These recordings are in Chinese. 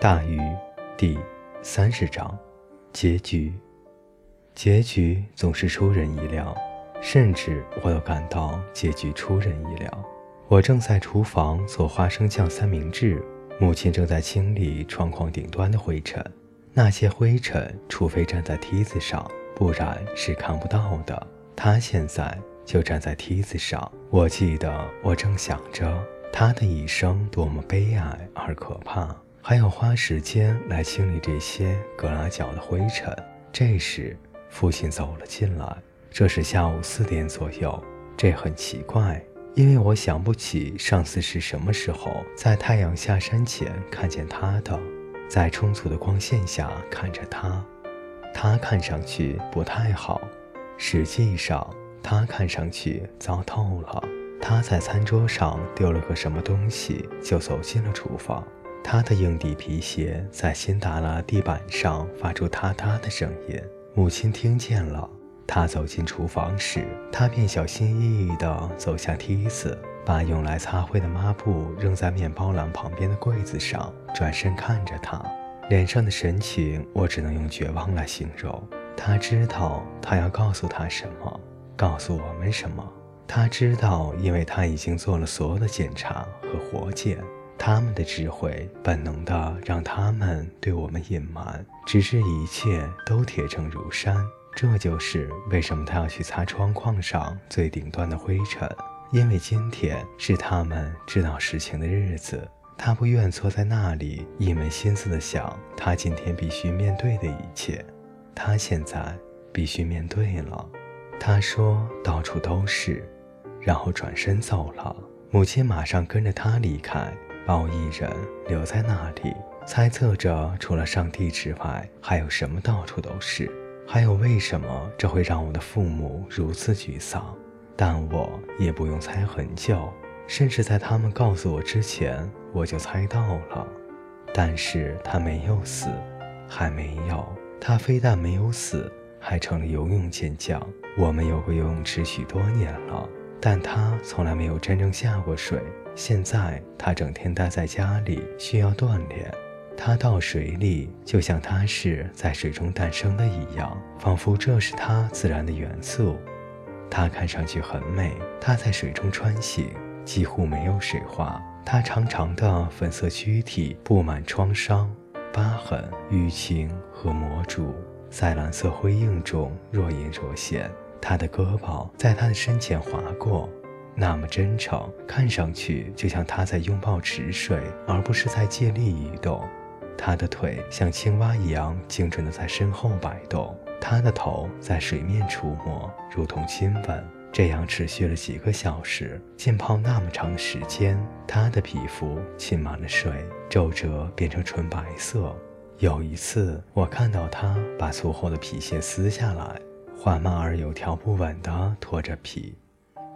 大鱼第三十章，结局。结局总是出人意料，甚至我都感到结局出人意料。我正在厨房做花生酱三明治，母亲正在清理窗框顶端的灰尘。那些灰尘，除非站在梯子上，不然是看不到的。她现在就站在梯子上。我记得，我正想着她的一生多么悲哀而可怕。还要花时间来清理这些格拉角的灰尘。这时，父亲走了进来。这是下午四点左右。这很奇怪，因为我想不起上次是什么时候在太阳下山前看见他的。在充足的光线下看着他，他看上去不太好。实际上，他看上去糟透了。他在餐桌上丢了个什么东西，就走进了厨房。他的硬底皮鞋在新达拉地板上发出嗒嗒的声音。母亲听见了。他走进厨房时，他便小心翼翼地走下梯子，把用来擦灰的抹布扔在面包篮旁边的柜子上，转身看着他，脸上的神情我只能用绝望来形容。他知道他要告诉他什么，告诉我们什么。他知道，因为他已经做了所有的检查和活检。他们的智慧本能地让他们对我们隐瞒，直至一切都铁证如山。这就是为什么他要去擦窗框上最顶端的灰尘，因为今天是他们知道实情的日子。他不愿坐在那里一门心思地想他今天必须面对的一切。他现在必须面对了。他说：“到处都是。”然后转身走了。母亲马上跟着他离开。把我一人留在那里，猜测着除了上帝之外，还有什么到处都是？还有为什么这会让我的父母如此沮丧？但我也不用猜很久，甚至在他们告诉我之前，我就猜到了。但是他没有死，还没有。他非但没有死，还成了游泳健将。我们有过游泳池许多年了，但他从来没有真正下过水。现在他整天待在家里，需要锻炼。他到水里，就像他是在水中诞生的一样，仿佛这是他自然的元素。他看上去很美。他在水中穿行，几乎没有水花。他长长的粉色躯体布满创伤、疤痕、淤青和魔珠，在蓝色辉映中若隐若现。他的胳膊在他的身前划过。那么真诚，看上去就像他在拥抱池水，而不是在借力移动。他的腿像青蛙一样精准地在身后摆动，他的头在水面触摸，如同亲吻。这样持续了几个小时，浸泡那么长的时间，他的皮肤浸满了水，皱褶变成纯白色。有一次，我看到他把粗厚的皮鞋撕下来，缓慢而有条不紊地脱着皮。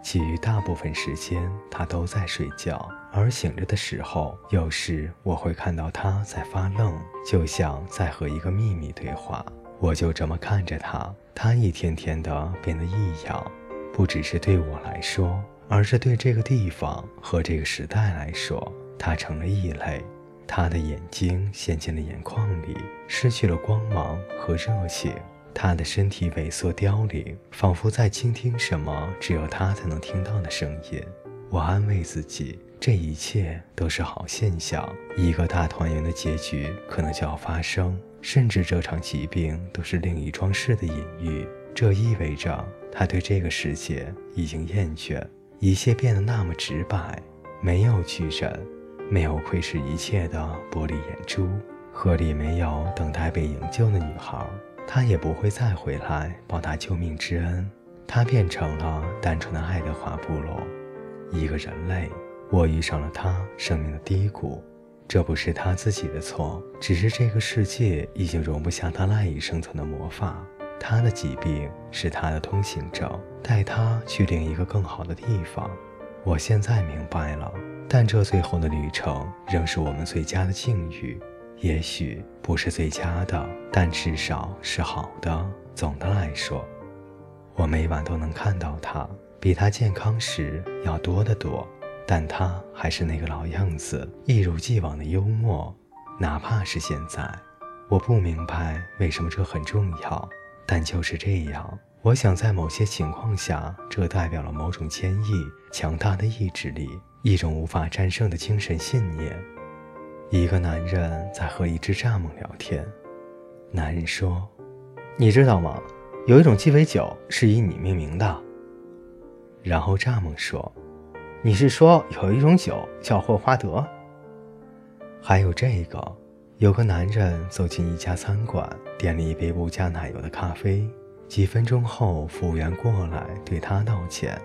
其余大部分时间，他都在睡觉，而醒着的时候，有时我会看到他在发愣，就像在和一个秘密对话。我就这么看着他，他一天天的变得异样，不只是对我来说，而是对这个地方和这个时代来说，他成了异类。他的眼睛陷进了眼眶里，失去了光芒和热情。他的身体萎缩凋零，仿佛在倾听什么只有他才能听到的声音。我安慰自己，这一切都是好现象。一个大团圆的结局可能就要发生，甚至这场疾病都是另一桩事的隐喻。这意味着他对这个世界已经厌倦，一切变得那么直白，没有巨人，没有窥视一切的玻璃眼珠，河里没有等待被营救的女孩。他也不会再回来报答救命之恩，他变成了单纯的爱德华部落，一个人类。我遇上了他生命的低谷，这不是他自己的错，只是这个世界已经容不下他赖以生存的魔法。他的疾病是他的通行证，带他去另一个更好的地方。我现在明白了，但这最后的旅程仍是我们最佳的境遇。也许不是最佳的，但至少是好的。总的来说，我每晚都能看到他，比他健康时要多得多。但他还是那个老样子，一如既往的幽默。哪怕是现在。我不明白为什么这很重要，但就是这样。我想在某些情况下，这代表了某种坚毅、强大的意志力，一种无法战胜的精神信念。一个男人在和一只蚱蜢聊天。男人说：“你知道吗？有一种鸡尾酒是以你命名的。”然后蚱蜢说：“你是说有一种酒叫霍华德？还有这个。”有个男人走进一家餐馆，点了一杯不加奶油的咖啡。几分钟后，服务员过来对他道歉，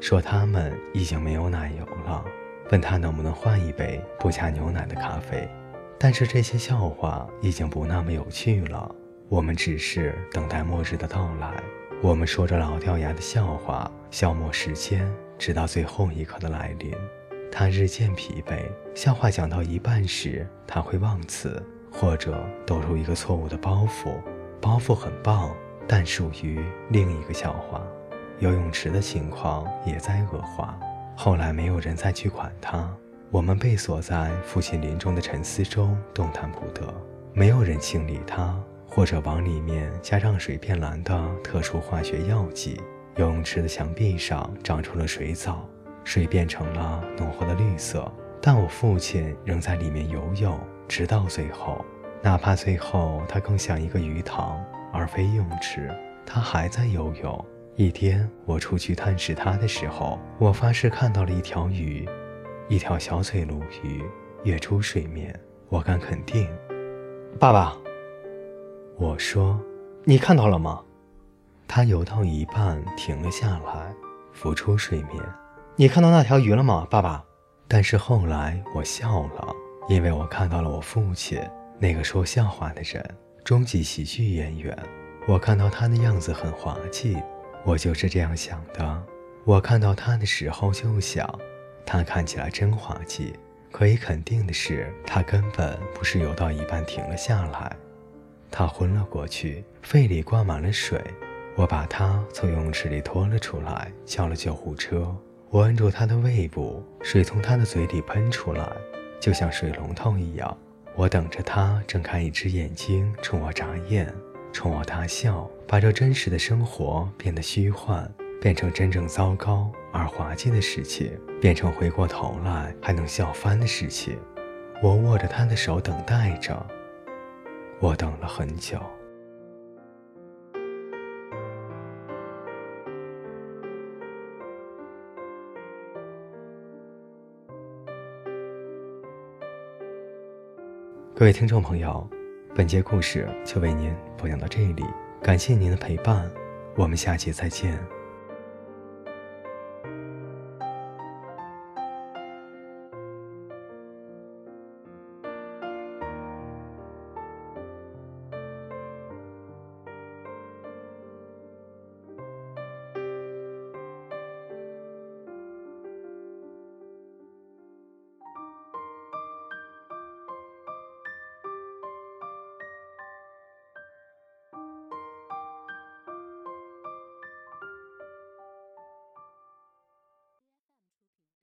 说他们已经没有奶油了，问他能不能换一杯不加牛奶的咖啡。但是这些笑话已经不那么有趣了，我们只是等待末日的到来。我们说着老掉牙的笑话，消磨时间，直到最后一刻的来临。他日渐疲惫，笑话讲到一半时，他会忘词，或者抖出一个错误的包袱。包袱很棒，但属于另一个笑话。游泳池的情况也在恶化。后来没有人再去管它，我们被锁在父亲临终的沉思中，动弹不得。没有人清理它，或者往里面加让水变蓝的特殊化学药剂。游泳池的墙壁上长出了水藻。水变成了浓厚的绿色，但我父亲仍在里面游泳，直到最后。哪怕最后它更像一个鱼塘而非泳池，他还在游泳。一天我出去探视他的时候，我发誓看到了一条鱼，一条小嘴鲈鱼跃出水面。我敢肯定，爸爸，我说，你看到了吗？他游到一半停了下来，浮出水面。你看到那条鱼了吗，爸爸？但是后来我笑了，因为我看到了我父亲，那个说笑话的人，终极喜剧演员。我看到他的样子很滑稽，我就是这样想的。我看到他的时候就想，他看起来真滑稽。可以肯定的是，他根本不是游到一半停了下来，他昏了过去，肺里灌满了水。我把他从泳池里拖了出来，叫了救护车。我摁住他的胃部，水从他的嘴里喷出来，就像水龙头一样。我等着他睁开一只眼睛，冲我眨眼，冲我大笑，把这真实的生活变得虚幻，变成真正糟糕而滑稽的事情，变成回过头来还能笑翻的事情。我握着他的手，等待着。我等了很久。各位听众朋友，本节故事就为您播讲到这里，感谢您的陪伴，我们下期再见。